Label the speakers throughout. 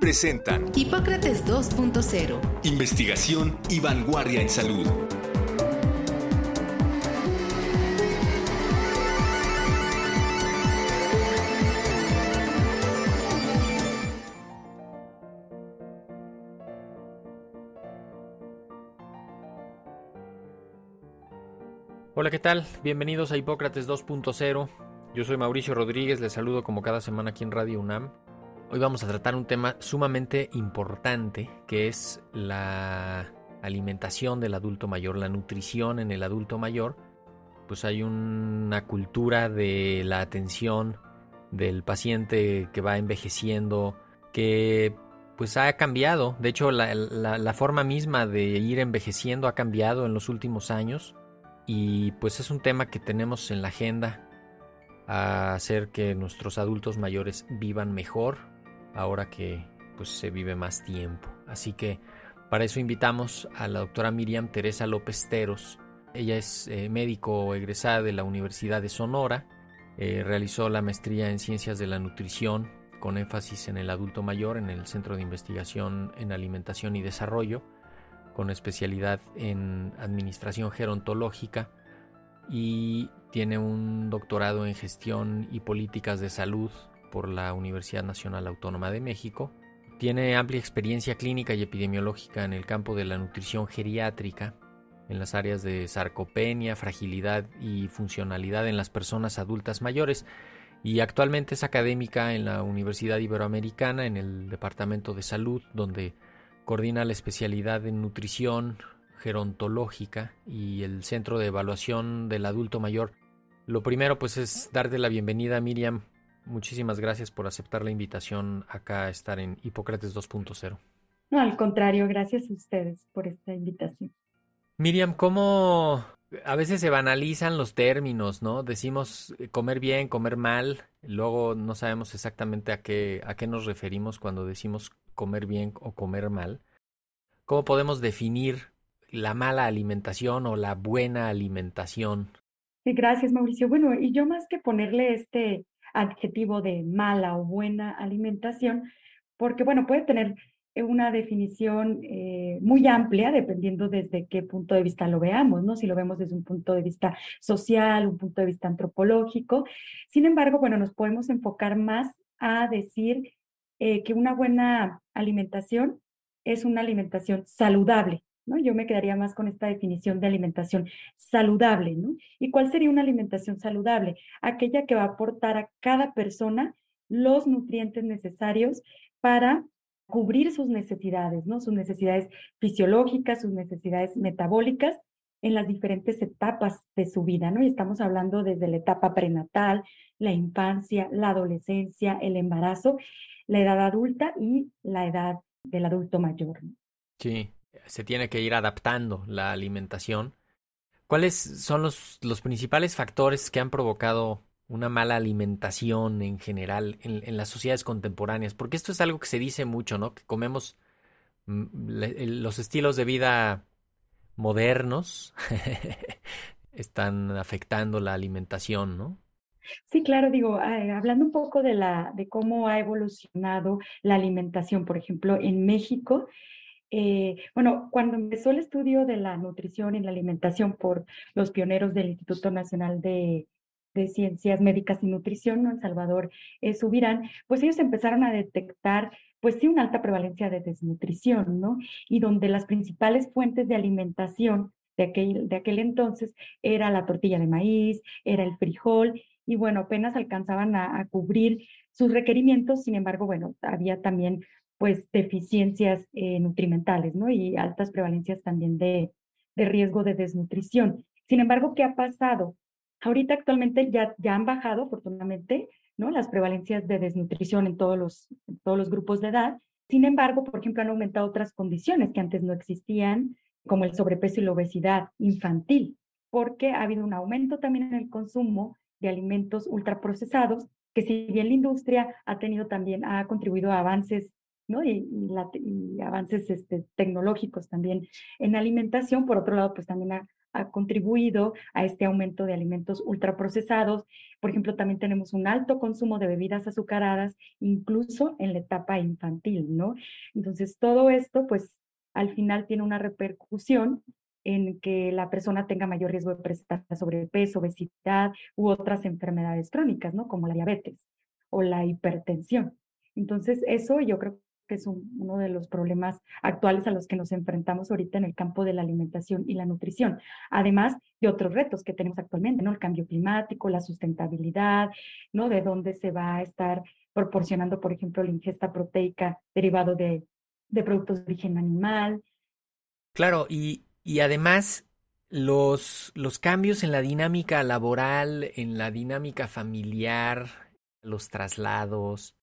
Speaker 1: presentan
Speaker 2: Hipócrates 2.0.
Speaker 1: Investigación y vanguardia en salud.
Speaker 3: Hola, ¿qué tal? Bienvenidos a Hipócrates 2.0. Yo soy Mauricio Rodríguez, les saludo como cada semana aquí en Radio UNAM. Hoy vamos a tratar un tema sumamente importante que es la alimentación del adulto mayor, la nutrición en el adulto mayor. Pues hay una cultura de la atención del paciente que va envejeciendo que pues ha cambiado. De hecho, la, forma misma de ir envejeciendo ha cambiado en los últimos años y pues es un tema que tenemos en la agenda a hacer que nuestros adultos mayores vivan mejor, ahora que pues se vive más tiempo. Así que para eso invitamos a la doctora Miriam Teresa López Teros. Ella es eh, médico egresada de la Universidad de Sonora, eh, realizó la maestría en Ciencias de la Nutrición con énfasis en el adulto mayor en el Centro de Investigación en Alimentación y Desarrollo, con especialidad en Administración Gerontológica y tiene un doctorado en Gestión y Políticas de Salud por la Universidad Nacional Autónoma de México. Tiene amplia experiencia clínica y epidemiológica en el campo de la nutrición geriátrica, en las áreas de sarcopenia, fragilidad y funcionalidad en las personas adultas mayores, y actualmente es académica en la Universidad Iberoamericana en el Departamento de Salud, donde coordina la especialidad en nutrición gerontológica y el Centro de Evaluación del Adulto Mayor. Lo primero pues es darte la bienvenida Miriam Muchísimas gracias por aceptar la invitación acá a estar en Hipócrates 2.0.
Speaker 4: No, al contrario, gracias a ustedes por esta invitación.
Speaker 3: Miriam, ¿cómo a veces se banalizan los términos, ¿no? Decimos eh, comer bien, comer mal, luego no sabemos exactamente a qué, a qué nos referimos cuando decimos comer bien o comer mal. ¿Cómo podemos definir la mala alimentación o la buena alimentación?
Speaker 4: Sí, gracias, Mauricio. Bueno, y yo más que ponerle este adjetivo de mala o buena alimentación, porque bueno, puede tener eh, una definición eh, muy amplia dependiendo desde qué punto de vista lo veamos, ¿no? Si lo vemos desde un punto de vista social, un punto de vista antropológico. Sin embargo, bueno, nos podemos enfocar más a decir eh, que una buena alimentación es una alimentación saludable, ¿no? Yo me quedaría más con esta definición de alimentación saludable, ¿no? ¿Y cuál sería una alimentación saludable? Aquella que va a aportar a cada persona los nutrientes necesarios para cubrir sus necesidades, ¿no? Sus necesidades fisiológicas, sus necesidades metabólicas en las diferentes etapas de su vida, ¿no? Y estamos hablando desde la etapa prenatal, la infancia, la adolescencia, el embarazo, la edad adulta y la edad del adulto mayor.
Speaker 3: Sí, se tiene que ir adaptando la alimentación. ¿Cuáles son los, los principales factores que han provocado una mala alimentación en general en, las sociedades contemporáneas? Porque esto es algo que se dice mucho, ¿no? Que comemos mm, los estilos de vida modernos están afectando la alimentación, ¿no?
Speaker 4: Sí, claro, digo, hablando un poco de la, de cómo ha evolucionado la alimentación, por ejemplo, en México, eh, bueno, cuando empezó el estudio de la nutrición y la alimentación por los pioneros del Instituto Nacional de, Ciencias Médicas y Nutrición. En Salvador eh, Subirán, pues ellos empezaron a detectar, pues sí, una alta prevalencia de desnutrición, ¿no? Y donde las principales fuentes de alimentación de aquel, de aquel entonces era la tortilla de maíz, era el frijol, y bueno, apenas alcanzaban a cubrir sus requerimientos, sin embargo, bueno, había también pues deficiencias eh, nutrimentales, ¿no? Y altas prevalencias también de, de, riesgo de desnutrición. Sin embargo, ¿qué ha pasado? Ahorita actualmente ya, ya han bajado, afortunadamente, ¿no? Las prevalencias de desnutrición en todos los, en todos los grupos de edad. Sin embargo, por ejemplo, han aumentado otras condiciones que antes no existían, como el sobrepeso y la obesidad infantil, porque ha habido un aumento también en el consumo de alimentos ultraprocesados, que si bien la industria ha tenido también, ha contribuido a avances ¿no? Y, avances este, tecnológicos también en alimentación, por otro lado, pues también ha, ha contribuido a este aumento de alimentos ultraprocesados. Por ejemplo, también tenemos un alto consumo de bebidas azucaradas, incluso en la etapa infantil, ¿no? Entonces, todo esto, pues, al final tiene una repercusión en que la persona tenga mayor riesgo de presentar sobrepeso, obesidad u otras enfermedades crónicas, ¿no? Como la diabetes o la hipertensión. Entonces, eso yo creo que es uno de los problemas actuales a los que nos enfrentamos ahorita en el campo de la alimentación y la nutrición, además de otros retos que tenemos actualmente, ¿no? El cambio climático, la sustentabilidad, ¿no? De dónde se va a estar proporcionando, por ejemplo, la ingesta proteica derivado de, de productos de origen animal.
Speaker 3: Claro, y, y además los, los cambios en la dinámica laboral, en la dinámica familiar, los traslados,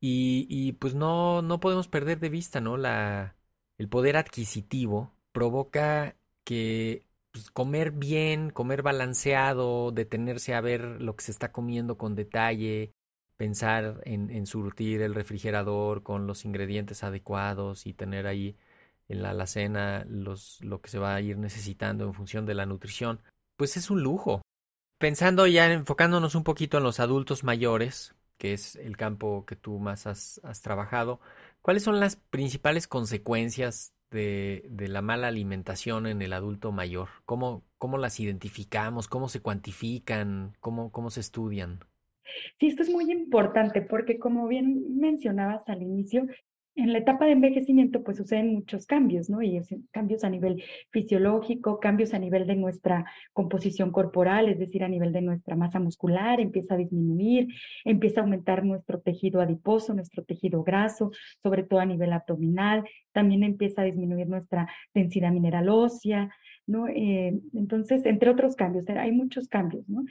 Speaker 3: y, y pues no, no podemos perder de vista, ¿no? La, el poder adquisitivo provoca que pues, comer bien, comer balanceado, detenerse a ver lo que se está comiendo con detalle, pensar en, en surtir el refrigerador con los ingredientes adecuados y tener ahí en la alacena los, lo que se va a ir necesitando en función de la nutrición, pues es un lujo. Pensando ya, enfocándonos un poquito en los adultos mayores, que es el campo que tú más has, trabajado, ¿cuáles son las principales consecuencias de, de, la mala alimentación en el adulto mayor? ¿Cómo, cómo las identificamos? ¿Cómo se cuantifican? ¿Cómo, ¿Cómo se estudian?
Speaker 4: Sí, esto es muy importante porque como bien mencionabas al inicio, en la etapa de envejecimiento pues suceden muchos cambios, ¿no? Y cambios a nivel fisiológico, cambios a nivel de nuestra composición corporal, es decir, a nivel de nuestra masa muscular, empieza a disminuir, empieza a aumentar nuestro tejido adiposo, nuestro tejido graso, sobre todo a nivel abdominal, también empieza a disminuir nuestra densidad mineral ósea, ¿no? Eh, entonces, entre otros cambios, hay muchos cambios, ¿no?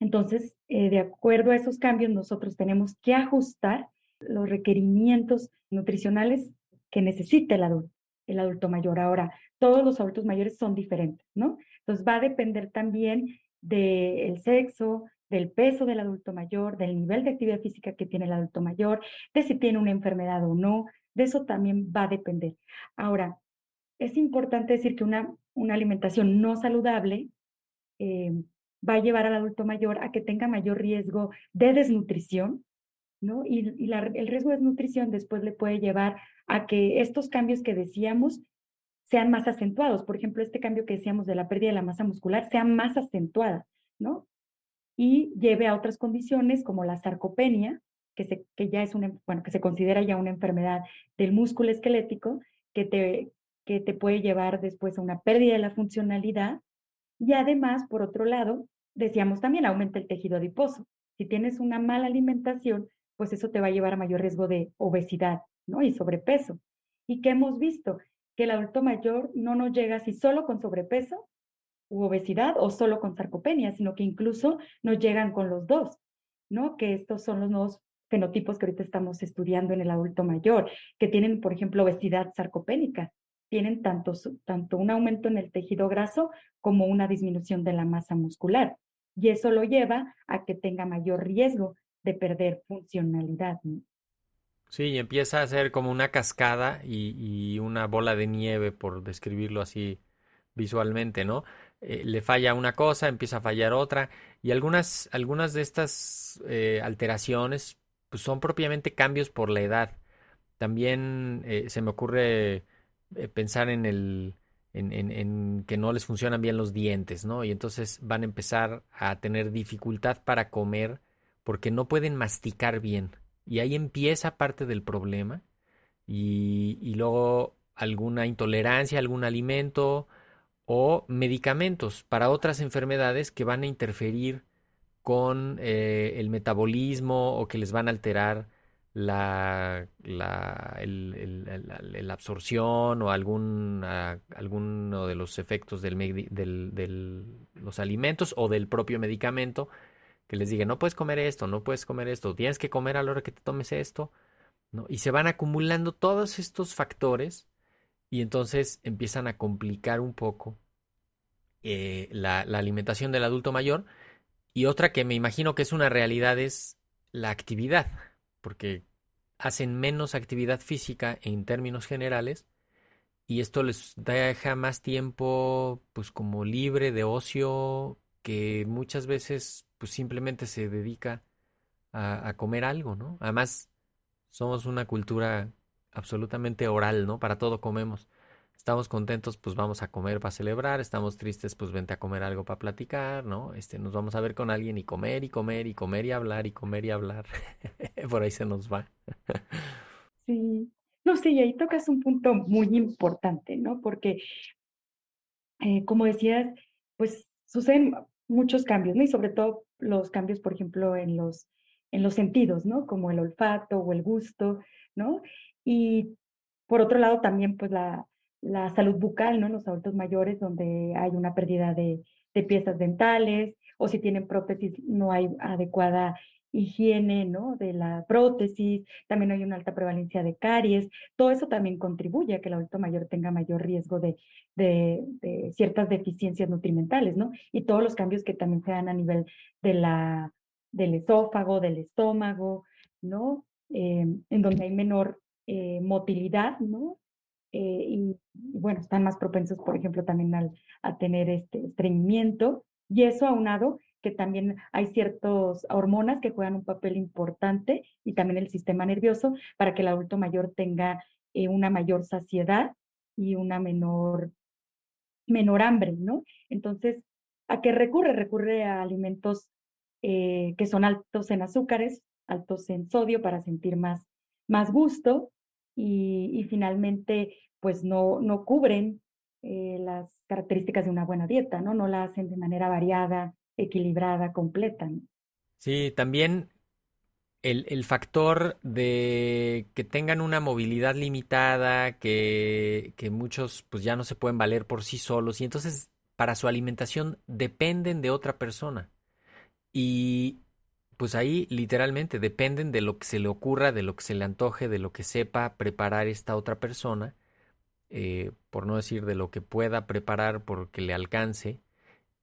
Speaker 4: Entonces, eh, de acuerdo a esos cambios, nosotros tenemos que ajustar los requerimientos nutricionales que necesita el adulto, el adulto mayor. Ahora, todos los adultos mayores son diferentes, ¿no? Entonces va a depender también del sexo, del peso del adulto mayor, del nivel de actividad física que tiene el adulto mayor, de si tiene una enfermedad o no, de eso también va a depender. Ahora, es importante decir que una, una alimentación no saludable eh, va a llevar al adulto mayor a que tenga mayor riesgo de desnutrición, ¿no? Y, el riesgo de desnutrición después le puede llevar a que estos cambios que decíamos sean más acentuados. Por ejemplo, este cambio que decíamos de la pérdida de la masa muscular sea más acentuada, ¿no? Y lleve a otras condiciones como la sarcopenia, que, se, que ya es una, bueno, que se considera ya una enfermedad del músculo esquelético, que te, que te puede llevar después a una pérdida de la funcionalidad. Y además, por otro lado, decíamos también aumenta el tejido adiposo. Si tienes una mala alimentación, pues eso te va a llevar a mayor riesgo de obesidad, ¿no? Y sobrepeso. ¿Y qué hemos visto? Que el adulto mayor no nos llega así solo con sobrepeso u obesidad o solo con sarcopenia, sino que incluso nos llegan con los dos, ¿no? Que estos son los nuevos fenotipos que ahorita estamos estudiando en el adulto mayor, que tienen, por ejemplo, obesidad sarcopénica. Tienen tanto, tanto un aumento en el tejido graso como una disminución de la masa muscular. Y eso lo lleva a que tenga mayor riesgo de perder funcionalidad.
Speaker 3: Sí, y empieza a ser como una cascada y, una bola de nieve, por describirlo así visualmente, ¿no? Eh, le falla una cosa, empieza a fallar otra, y algunas, algunas de estas eh, alteraciones pues, son propiamente cambios por la edad. También eh, se me ocurre pensar en el en, en, que no les funcionan bien los dientes, ¿no? Y entonces van a empezar a tener dificultad para comer porque no pueden masticar bien. Y ahí empieza parte del problema. Y, y luego alguna intolerancia algún alimento o medicamentos para otras enfermedades que van a interferir con eh, el metabolismo o que les van a alterar la, la, el, absorción o algún, alguno de los efectos del, del, del, los alimentos o del propio medicamento que les diga, no puedes comer esto, no puedes comer esto, tienes que comer a la hora que te tomes esto, ¿no? Y se van acumulando todos estos factores y entonces empiezan a complicar un poco eh, la, la alimentación del adulto mayor. Y otra que me imagino que es una realidad es la actividad, porque hacen menos actividad física en términos generales y esto les deja más tiempo pues como libre de ocio que muchas veces pues simplemente se dedica a, comer algo, ¿no? Además somos una cultura absolutamente oral, ¿no? Para todo comemos. Estamos contentos, pues vamos a comer para celebrar. Estamos tristes, pues vente a comer algo para platicar, ¿no? Este, nos vamos a ver con alguien y comer y comer y comer y hablar y comer y hablar. Por ahí se nos va.
Speaker 4: sí. No, sí, ahí tocas un punto muy importante, ¿no? Porque, eh, como decías, pues suceden muchos cambios, ¿no? Y sobre todo los cambios, por ejemplo, en los, en los sentidos, ¿no? Como el olfato o el gusto, ¿no? Y por otro lado también, pues la, la salud bucal, ¿no? En los adultos mayores, donde hay una pérdida de, de piezas dentales, o si tienen prótesis, no hay adecuada higiene, ¿no? De la prótesis, también hay una alta prevalencia de caries, todo eso también contribuye a que el adulto mayor tenga mayor riesgo de, de, ciertas deficiencias nutrimentales, ¿no? Y todos los cambios que también se dan a nivel de la, del esófago, del estómago, ¿no? Eh, en donde hay menor eh, motilidad, ¿no? Eh, y, bueno, están más propensos, por ejemplo, también al, a tener este estreñimiento, y eso aunado que también hay ciertas hormonas que juegan un papel importante y también el sistema nervioso para que el adulto mayor tenga eh, una mayor saciedad y una menor, menor hambre, ¿no? Entonces, ¿a qué recurre? Recurre a alimentos eh, que son altos en azúcares, altos en sodio para sentir más, más gusto y, finalmente, pues no, no cubren eh, las características de una buena dieta, ¿no? No la hacen de manera variada, equilibrada, completa.
Speaker 3: Sí, también el, el, factor de que tengan una movilidad limitada, que, que muchos pues ya no se pueden valer por sí solos y entonces para su alimentación dependen de otra persona. Y pues ahí literalmente dependen de lo que se le ocurra, de lo que se le antoje, de lo que sepa preparar esta otra persona, eh, por no decir de lo que pueda preparar porque le alcance.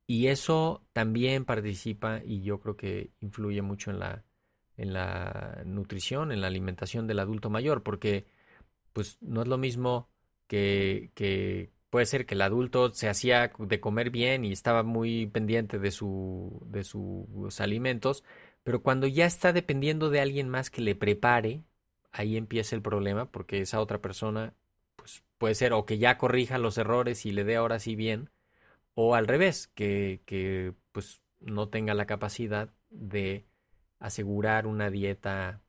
Speaker 3: Y eso también participa y yo creo que influye mucho en la, en la nutrición, en la alimentación del adulto mayor, porque pues no es lo mismo que, que puede ser que el adulto se hacía de comer bien y estaba muy pendiente de, su, de sus alimentos, pero cuando ya está dependiendo de alguien más que le prepare, ahí empieza el problema porque esa otra persona pues puede ser o que ya corrija los errores y le dé ahora sí bien, o al revés, que, que pues no tenga la capacidad de asegurar una dieta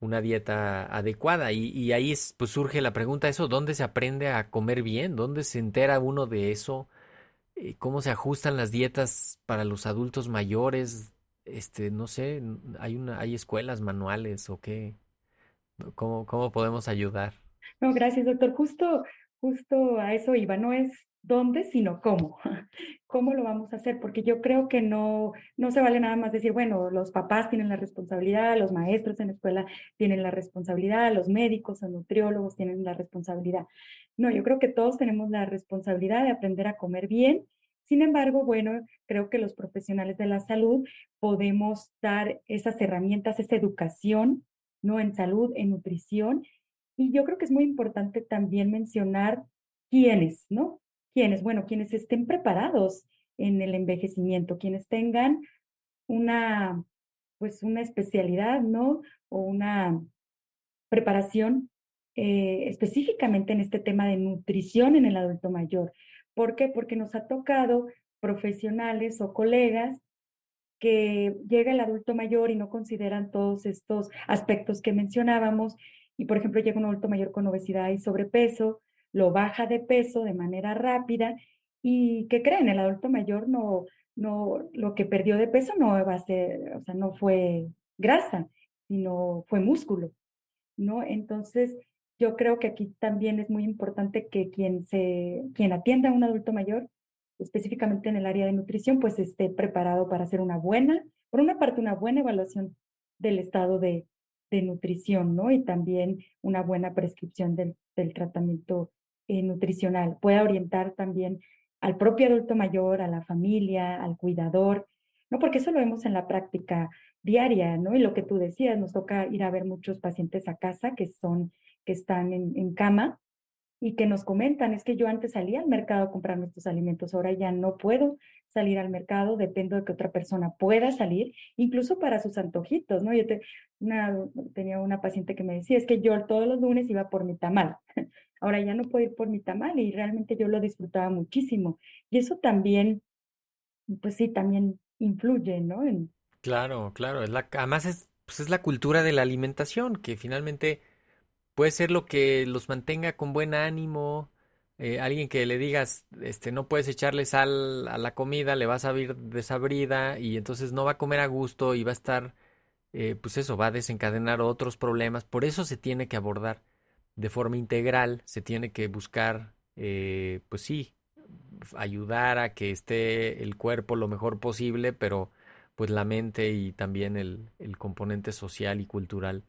Speaker 3: una dieta adecuada. Y, y ahí es, pues surge la pregunta eso dónde se aprende a comer bien dónde se entera uno de eso eh, cómo se ajustan las dietas para los adultos mayores este no sé hay una hay escuelas manuales o qué cómo cómo podemos ayudar
Speaker 4: no gracias doctor. Justo justo a eso iba no es dónde, sino cómo. ¿Cómo lo vamos a hacer? Porque yo creo que no, no se vale nada más decir, bueno, los papás tienen la responsabilidad, los maestros en la escuela tienen la responsabilidad, los médicos o nutriólogos tienen la responsabilidad. No, yo creo que todos tenemos la responsabilidad de aprender a comer bien. Sin embargo, bueno, creo que los profesionales de la salud podemos dar esas herramientas, esa educación, ¿no? En salud, en nutrición. Y yo creo que es muy importante también mencionar quiénes, ¿no? quienes, bueno, quienes estén preparados en el envejecimiento, quienes tengan una, pues una especialidad, ¿no? O una preparación eh, específicamente en este tema de nutrición en el adulto mayor. ¿Por qué? Porque nos ha tocado profesionales o colegas que llega el adulto mayor y no consideran todos estos aspectos que mencionábamos. Y, por ejemplo, llega un adulto mayor con obesidad y sobrepeso, lo baja de peso de manera rápida y ¿qué creen? El adulto mayor no, no, lo que perdió de peso no va a ser, o sea, no fue grasa, sino fue músculo, ¿no? Entonces, yo creo que aquí también es muy importante que quien se, quien atienda a un adulto mayor, específicamente en el área de nutrición, pues esté preparado para hacer una buena, por una parte, una buena evaluación del estado de, de nutrición, ¿no? Y también una buena prescripción del, del tratamiento eh, nutricional. Puede orientar también al propio adulto mayor, a la familia, al cuidador, ¿no? Porque eso lo vemos en la práctica diaria, ¿no? Y lo que tú decías, nos toca ir a ver muchos pacientes a casa que son, que están en, en cama y que nos comentan, es que yo antes salía al mercado a comprar nuestros alimentos, ahora ya no puedo salir al mercado, dependo de que otra persona pueda salir, incluso para sus antojitos, ¿no? Yo tenía una paciente que me decía, es que yo todos los lunes iba por mi tamal, ahora ya no puedo ir por mi tamal y realmente yo lo disfrutaba muchísimo. Y eso también, pues sí, también influye, ¿no? En...
Speaker 3: Claro, claro, es la, además es, pues es la cultura de la alimentación, que finalmente puede ser lo que los mantenga con buen ánimo. Eh, alguien que le digas, este, no puedes echarle sal a la comida, le vas a ver desabrida y entonces no va a comer a gusto y va a estar, eh, pues eso, va a desencadenar otros problemas. Por eso se tiene que abordar de forma integral, se tiene que buscar, eh, pues sí, ayudar a que esté el cuerpo lo mejor posible, pero pues la mente y también el, el componente social y cultural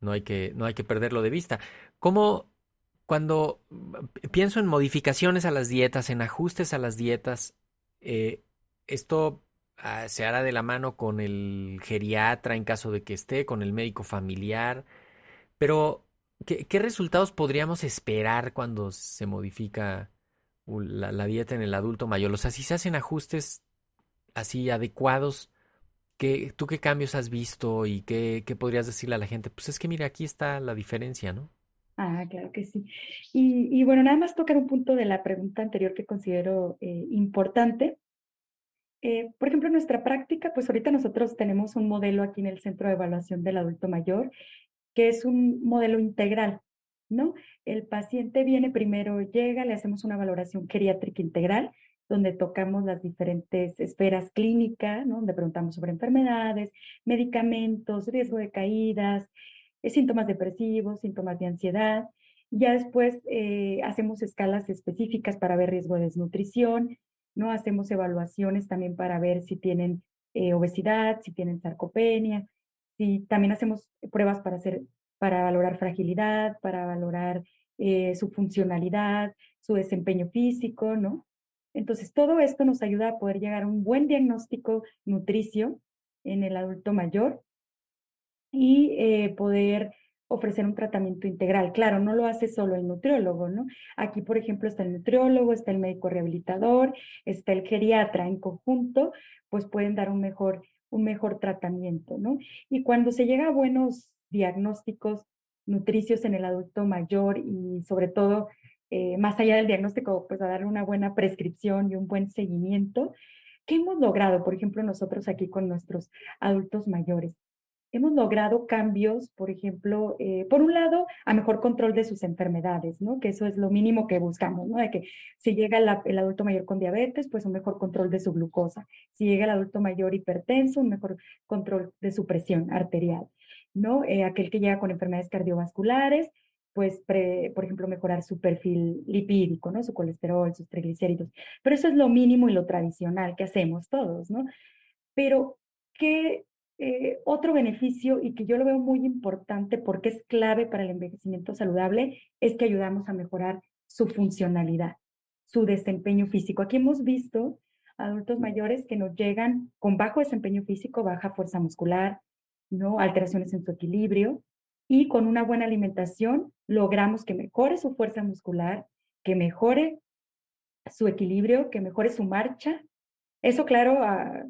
Speaker 3: no hay que, no hay que perderlo de vista. ¿Cómo cuando pienso en modificaciones a las dietas, en ajustes a las dietas, eh, esto ah, se hará de la mano con el geriatra en caso de que esté, con el médico familiar, pero ¿qué, resultados podríamos esperar cuando se modifica la, la, dieta en el adulto mayor? O sea, si se hacen ajustes así adecuados, ¿Qué, ¿Tú qué cambios has visto y qué, qué, podrías decirle a la gente? Pues es que mira, aquí está la diferencia, ¿no?
Speaker 4: Ah, claro que sí. Y, y bueno, nada más tocar un punto de la pregunta anterior que considero eh, importante. Eh, por ejemplo, en nuestra práctica, pues ahorita nosotros tenemos un modelo aquí en el Centro de Evaluación del Adulto Mayor, que es un modelo integral, ¿no? El paciente viene primero, llega, le hacemos una valoración geriátrica integral, donde tocamos las diferentes esferas clínicas, ¿no? donde preguntamos sobre enfermedades, medicamentos, riesgo de caídas, eh, síntomas depresivos, síntomas de ansiedad. Ya después eh, hacemos escalas específicas para ver riesgo de desnutrición, ¿no? Hacemos evaluaciones también para ver si tienen eh, obesidad, si tienen sarcopenia, si también hacemos pruebas para hacer, para valorar fragilidad, para valorar su funcionalidad, su desempeño físico, ¿no? Entonces, todo esto nos ayuda a poder llegar a un buen diagnóstico nutricio en el adulto mayor y eh, poder ofrecer un tratamiento integral. Claro, no lo hace solo el nutriólogo, ¿no? Aquí, por ejemplo, está el nutriólogo, está el médico rehabilitador, está el geriatra en conjunto, pues pueden dar un mejor, un mejor tratamiento, ¿no? Y cuando se llega a buenos diagnósticos nutricios en el adulto mayor y sobre todo eh, más allá del diagnóstico, pues a darle una buena prescripción y un buen seguimiento. ¿Qué hemos logrado, por ejemplo, nosotros aquí con nuestros adultos mayores? Hemos logrado cambios, por ejemplo, eh, por un lado, a mejor control de sus enfermedades, ¿no? Que eso es lo mínimo que buscamos, ¿no? De que si llega el adulto mayor con diabetes, pues un mejor control de su glucosa. Si llega el adulto mayor hipertenso, un mejor control de su presión arterial, ¿no? Eh, aquel que llega con enfermedades cardiovasculares, pues, por ejemplo, mejorar su perfil lipídico, ¿no? Su colesterol, sus triglicéridos. Pero eso es lo mínimo y lo tradicional que hacemos todos, ¿no? Pero, ¿qué eh, otro beneficio y que yo lo veo muy importante porque es clave para el envejecimiento saludable es que ayudamos a mejorar su funcionalidad, su desempeño físico. Aquí hemos visto adultos mayores que nos llegan con bajo desempeño físico, baja fuerza muscular, ¿no? alteraciones en su equilibrio, y con una buena alimentación logramos que mejore su fuerza muscular, que mejore su equilibrio, que mejore su marcha. Eso, claro, ah,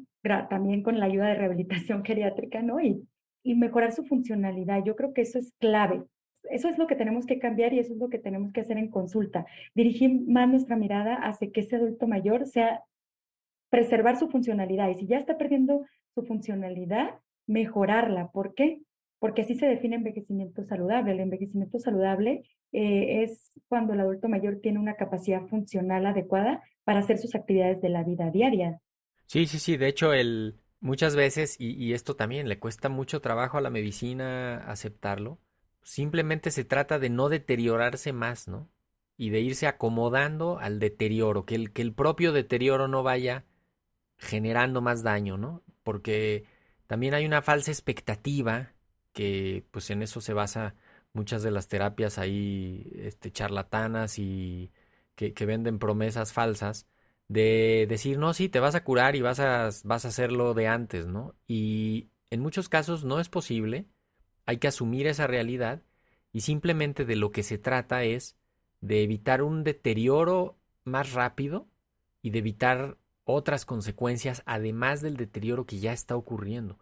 Speaker 4: también con la ayuda de rehabilitación geriátrica, ¿no? Y, y mejorar su funcionalidad. Yo creo que eso es clave. Eso es lo que tenemos que cambiar y eso es lo que tenemos que hacer en consulta. Dirigir más nuestra mirada hacia que ese adulto mayor sea preservar su funcionalidad y si ya está perdiendo su funcionalidad, mejorarla. ¿Por qué? Porque así se define envejecimiento saludable. El envejecimiento saludable eh, es cuando el adulto mayor tiene una capacidad funcional adecuada para hacer sus actividades de la vida diaria.
Speaker 3: Sí, sí, sí. De hecho, el, muchas veces, y, y esto también le cuesta mucho trabajo a la medicina aceptarlo, simplemente se trata de no deteriorarse más, ¿no? Y de irse acomodando al deterioro, que el, que el propio deterioro no vaya generando más daño, ¿no? Porque también hay una falsa expectativa que pues en eso se basa muchas de las terapias ahí este, charlatanas y que, venden promesas falsas de decir, no, sí, te vas a curar y vas a, vas a hacerlo de antes, ¿no? Y en muchos casos no es posible, hay que asumir esa realidad y simplemente de lo que se trata es de evitar un deterioro más rápido y de evitar otras consecuencias además del deterioro que ya está ocurriendo.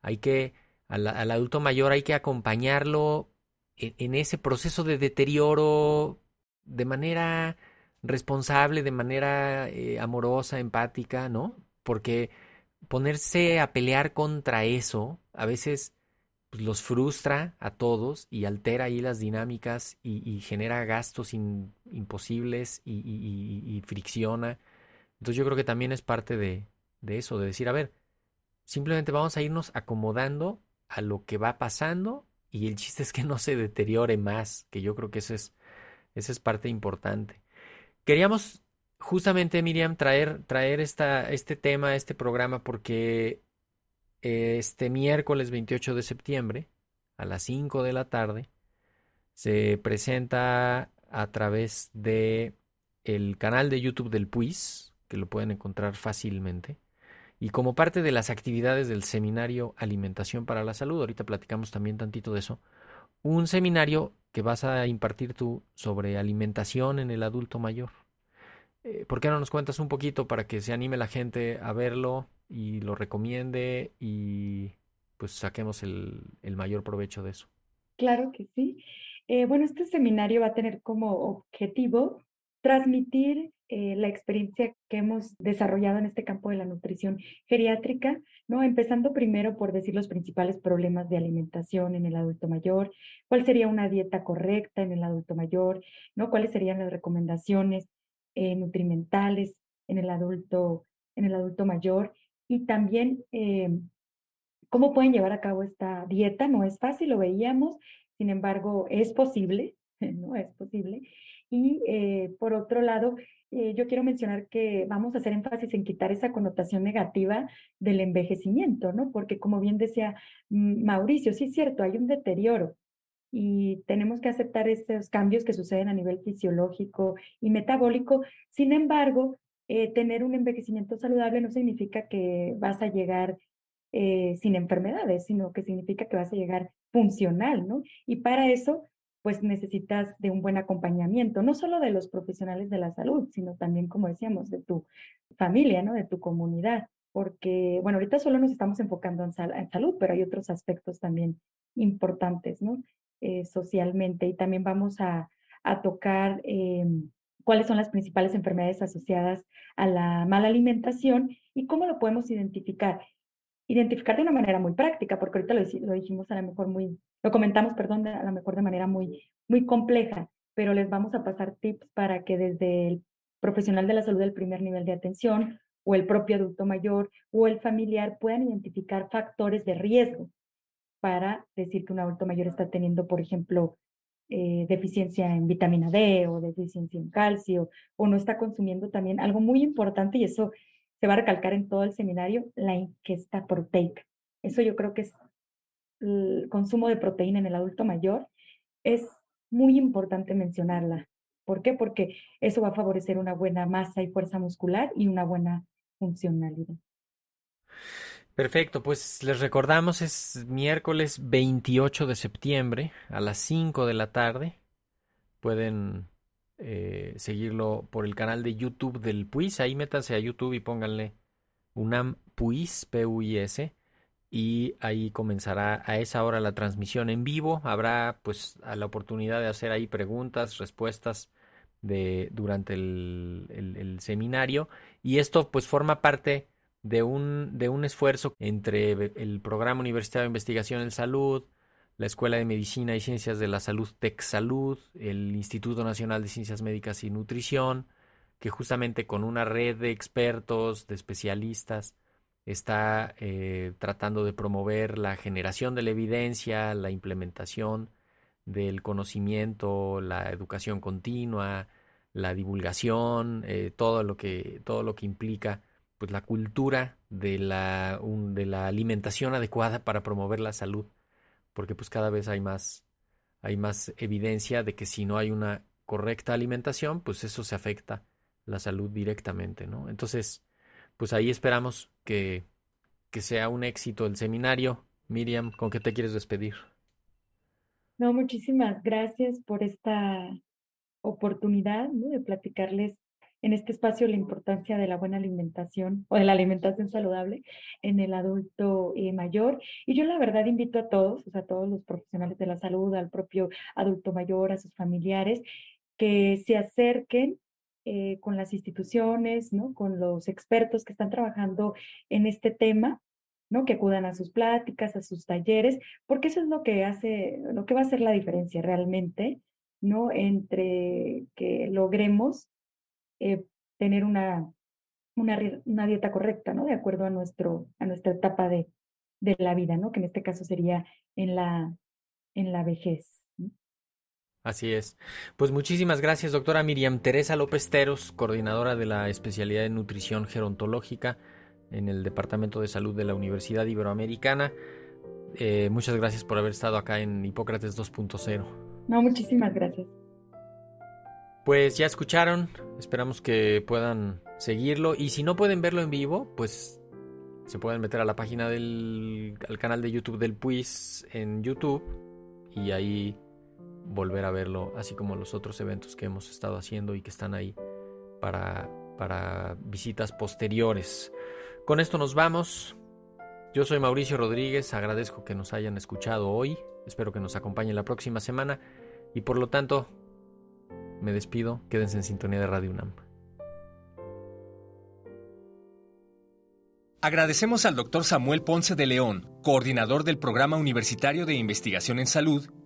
Speaker 3: Hay que, al, adulto mayor hay que acompañarlo en, ese proceso de deterioro de manera responsable, de manera eh, amorosa, empática, ¿no? Porque ponerse a pelear contra eso a veces pues, los frustra a todos y altera ahí las dinámicas y, genera gastos imposibles y, fricciona. Entonces yo creo que también es parte de, de eso, de decir, a ver, simplemente vamos a irnos acomodando a lo que va pasando y el chiste es que no se deteriore más, que yo creo que es, esa es parte importante. Queríamos justamente, Miriam, traer, traer esta, este tema, este programa, porque este miércoles 28 de septiembre, a las 5 de la tarde, se presenta a través de el canal de YouTube del PUIS, que lo pueden encontrar fácilmente, y como parte de las actividades del seminario Alimentación para la Salud, ahorita platicamos también tantito de eso, un seminario que vas a impartir tú sobre alimentación en el adulto mayor. Eh, ¿Por qué no nos cuentas un poquito para que se anime la gente a verlo y lo recomiende y pues saquemos el, mayor provecho de eso?
Speaker 4: Claro que sí. Eh, bueno, este seminario va a tener como objetivo transmitir eh, la experiencia que hemos desarrollado en este campo de la nutrición geriátrica, ¿no? Empezando primero por decir los principales problemas de alimentación en el adulto mayor, cuál sería una dieta correcta en el adulto mayor, ¿no? Cuáles serían las recomendaciones eh, nutrimentales en el adulto, en el adulto mayor y también eh, cómo pueden llevar a cabo esta dieta. No es fácil, lo veíamos, sin embargo, es posible, no es posible. Y eh, por otro lado, yo quiero mencionar que vamos a hacer énfasis en quitar esa connotación negativa del envejecimiento, ¿no? Porque como bien decía mm, Mauricio, sí es cierto, hay un deterioro, y tenemos que aceptar esos cambios que suceden a nivel fisiológico y metabólico. Sin embargo, eh, tener un envejecimiento saludable no significa que vas a llegar eh, sin enfermedades, sino que significa que vas a llegar funcional, ¿no? Y para eso, pues necesitas de un buen acompañamiento, no solo de los profesionales de la salud, sino también, como decíamos, de tu familia, ¿no? De tu comunidad, porque, bueno, ahorita solo nos estamos enfocando en, en salud, pero hay otros aspectos también importantes, ¿no? Eh, socialmente y también vamos a, tocar eh, cuáles son las principales enfermedades asociadas a la mala alimentación y cómo lo podemos identificar. Identificar de una manera muy práctica, porque ahorita lo, dijimos a lo mejor muy, lo comentamos, perdón, a lo mejor de manera muy, muy compleja, pero les vamos a pasar tips para que desde el profesional de la salud del primer nivel de atención o el propio adulto mayor o el familiar puedan identificar factores de riesgo para decir que un adulto mayor está teniendo, por ejemplo, eh, deficiencia en vitamina D o deficiencia en calcio, o no está consumiendo también algo muy importante, y eso se va a recalcar en todo el seminario, la ingesta proteica. Eso yo creo que es el consumo de proteína en el adulto mayor. Es muy importante mencionarla. ¿Por qué? Porque eso va a favorecer una buena masa y fuerza muscular y una buena funcionalidad.
Speaker 3: Perfecto, pues les recordamos es miércoles 28 de septiembre a las 5 de la tarde. Pueden eh, seguirlo por el canal de YouTube del PUIS. Ahí métanse a YouTube y pónganle UNAM PUIS, P-U-I-S. Y ahí comenzará a esa hora la transmisión en vivo. Habrá pues la oportunidad de hacer ahí preguntas, respuestas de, durante el, seminario. Y esto pues forma parte de un, de un esfuerzo entre el Programa Universitario de Investigación en Salud, la Escuela de Medicina y Ciencias de la Salud Salud, el Instituto Nacional de Ciencias Médicas y Nutrición, que justamente con una red de expertos, de especialistas, está eh, tratando de promover la generación de la evidencia, la implementación del conocimiento, la educación continua, la divulgación, eh, todo lo que todo lo que implica pues la cultura de la, de la alimentación adecuada para promover la salud porque pues cada vez hay más, hay más evidencia de que si no hay una correcta alimentación, pues eso se afecta la salud directamente, ¿no? Entonces, pues ahí esperamos que, que sea un éxito el seminario. Miriam, ¿con qué te quieres despedir?
Speaker 4: No, muchísimas gracias por esta oportunidad, ¿no? de platicarles en este espacio la importancia de la buena alimentación o de la alimentación saludable en el adulto eh, mayor. Y yo la verdad invito a todos, o sea, a todos los profesionales de la salud, al propio adulto mayor, a sus familiares, que se acerquen eh, con las instituciones, ¿no? con los expertos que están trabajando en este tema, ¿no? que acudan a sus pláticas, a sus talleres, porque eso es lo que hace, lo que va a hacer la diferencia realmente, ¿no? entre que logremos eh, tener una, una, dieta correcta, ¿no? De acuerdo a, nuestro, a nuestra etapa de, de la vida, ¿no? Que en este caso sería en la, en la vejez.
Speaker 3: Así es. Pues muchísimas gracias, doctora Miriam Teresa López Teros, coordinadora de la especialidad de nutrición gerontológica en el Departamento de Salud de la Universidad Iberoamericana. Eh, muchas gracias por haber estado acá en Hipócrates 2.0.
Speaker 4: No, muchísimas gracias.
Speaker 3: Pues ya escucharon, esperamos que puedan seguirlo y si no pueden verlo en vivo, pues se pueden meter a la página del al canal de YouTube del PUIS en YouTube y ahí volver a verlo, así como los otros eventos que hemos estado haciendo y que están ahí para, para visitas posteriores. Con esto nos vamos. Yo soy Mauricio Rodríguez, agradezco que nos hayan escuchado hoy, espero que nos acompañen la próxima semana y por lo tanto me despido, quédense en sintonía de Radio UNAM.
Speaker 1: Agradecemos al doctor Samuel Ponce de León, coordinador del Programa Universitario de Investigación en Salud